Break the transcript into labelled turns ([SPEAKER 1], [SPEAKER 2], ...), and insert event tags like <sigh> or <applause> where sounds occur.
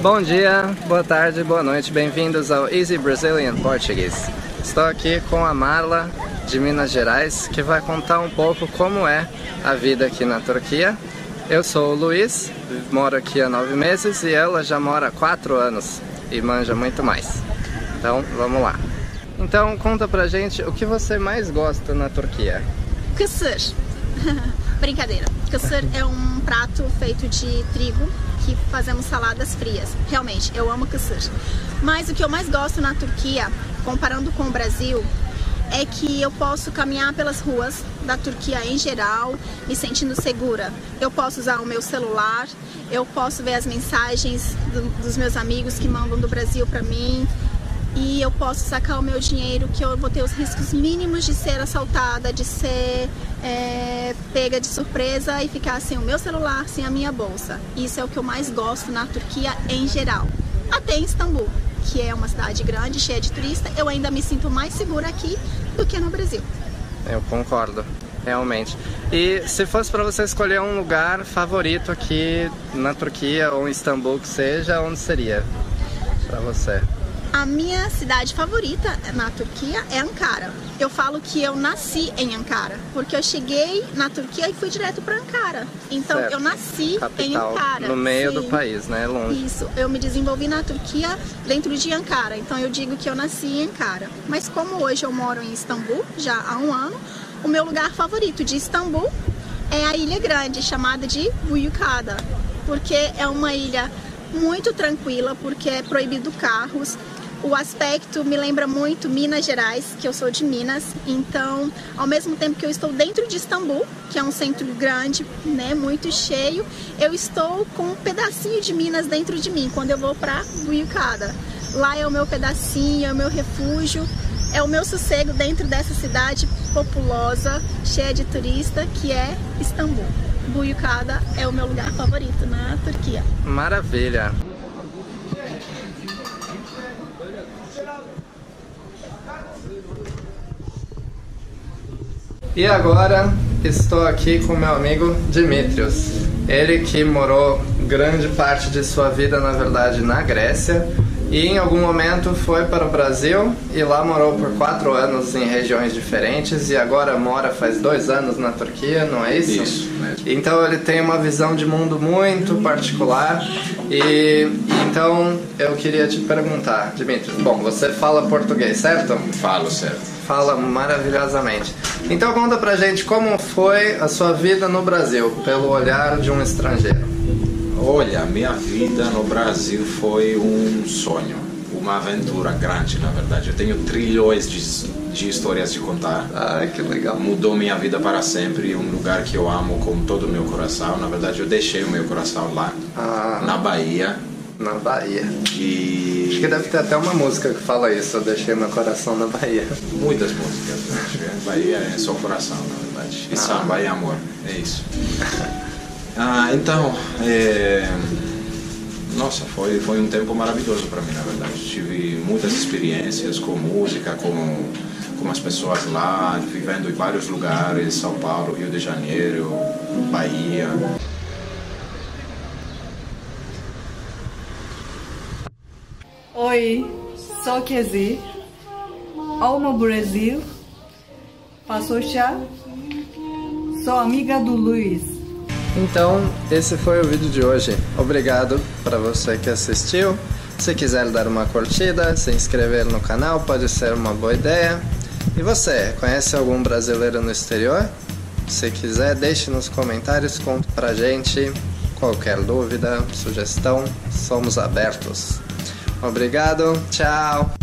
[SPEAKER 1] Bom dia, boa tarde, boa noite, bem-vindos ao Easy Brazilian Portuguese. Estou aqui com a Marla de Minas Gerais, que vai contar um pouco como é a vida aqui na Turquia. Eu sou o Luiz, moro aqui há nove meses e ela já mora há quatro anos e manja muito mais. Então, vamos lá. Então, conta pra gente o que você mais gosta na Turquia.
[SPEAKER 2] Kısır. <laughs> Brincadeira. Kısır é um prato feito de trigo fazemos saladas frias. Realmente, eu amo kısır. Mas o que eu mais gosto na Turquia, comparando com o Brasil, é que eu posso caminhar pelas ruas da Turquia em geral, me sentindo segura. Eu posso usar o meu celular, eu posso ver as mensagens do, dos meus amigos que mandam do Brasil para mim, e eu posso sacar o meu dinheiro, que eu vou ter os riscos mínimos de ser assaltada, de ser é, pega de surpresa e ficar sem o meu celular, sem a minha bolsa. Isso é o que eu mais gosto na Turquia em geral. Até em Istambul, que é uma cidade grande, cheia de turista, eu ainda me sinto mais segura aqui do que no Brasil.
[SPEAKER 1] Eu concordo, realmente. E se fosse para você escolher um lugar favorito aqui na Turquia ou em Istambul que seja, onde seria para você?
[SPEAKER 2] A minha cidade favorita na Turquia é Ankara. Eu falo que eu nasci em Ankara, porque eu cheguei na Turquia e fui direto para Ankara. Então
[SPEAKER 1] Certo.
[SPEAKER 2] eu nasci
[SPEAKER 1] Capital,
[SPEAKER 2] em Ankara.
[SPEAKER 1] no meio do
[SPEAKER 2] Sim.
[SPEAKER 1] país, né? Longe.
[SPEAKER 2] Isso, eu me desenvolvi na Turquia dentro de Ankara, então eu digo que eu nasci em Ankara. Mas como hoje eu moro em Istambul, já há um ano, o meu lugar favorito de Istambul é a Ilha Grande, chamada de Buyukada, porque é uma ilha muito tranquila, porque é proibido carros. O aspecto me lembra muito Minas Gerais, que eu sou de Minas. Então, ao mesmo tempo que eu estou dentro de Istambul, que é um centro grande, né, muito cheio, eu estou com um pedacinho de Minas dentro de mim quando eu vou para Buyukada. Lá é o meu pedacinho, é o meu refúgio, é o meu sossego dentro dessa cidade populosa, cheia de turista, que é Istambul. Buyukada é o meu lugar favorito na Turquia.
[SPEAKER 1] Maravilha. E agora estou aqui com meu amigo Dimitrios. Ele que morou grande parte de sua vida, na verdade, na Grécia e em algum momento foi para o Brasil e lá morou por quatro anos em regiões diferentes e agora mora faz dois anos na Turquia, não é isso?
[SPEAKER 3] Isso, mesmo.
[SPEAKER 1] Então ele tem uma visão de mundo muito particular e então eu queria te perguntar, Dimitrios. Bom, você fala português, certo?
[SPEAKER 3] Falo certo.
[SPEAKER 1] Fala maravilhosamente. Então conta pra gente como foi a sua vida no Brasil, pelo olhar de um estrangeiro.
[SPEAKER 3] Olha, minha vida no Brasil foi um sonho, uma aventura grande, na verdade. Eu tenho trilhões de, de histórias de contar.
[SPEAKER 1] Ai, que legal.
[SPEAKER 3] Mudou minha vida para sempre, um lugar que eu amo com todo o meu coração. Na verdade, eu deixei o meu coração lá,
[SPEAKER 1] Ah,
[SPEAKER 3] na Bahia.
[SPEAKER 1] na Bahia. Acho
[SPEAKER 3] E
[SPEAKER 1] que deve ter até uma música que fala isso, eu deixei meu coração na Bahia.
[SPEAKER 3] muitas músicas. Acho Bahia é só coração, na verdade. E samba e amor, é isso. <laughs> Ah, então, é... nossa, foi, foi um tempo maravilhoso para mim, na verdade. Tive muitas experiências com música, com, com as pessoas lá, vivendo em vários lugares, São Paulo, Rio de Janeiro, Bahia.
[SPEAKER 4] Oi, sou Kezi. Amo Brasil. Faço chá. Sou amiga do Luiz.
[SPEAKER 1] Então, esse foi o vídeo de hoje. Obrigado para você que assistiu. Se quiser dar uma curtida, se inscrever no canal, pode ser uma boa ideia. E você, conhece algum brasileiro no exterior? Se quiser, deixe nos comentários, conte pra gente qualquer dúvida, sugestão, somos abertos. Obrigado, tchau!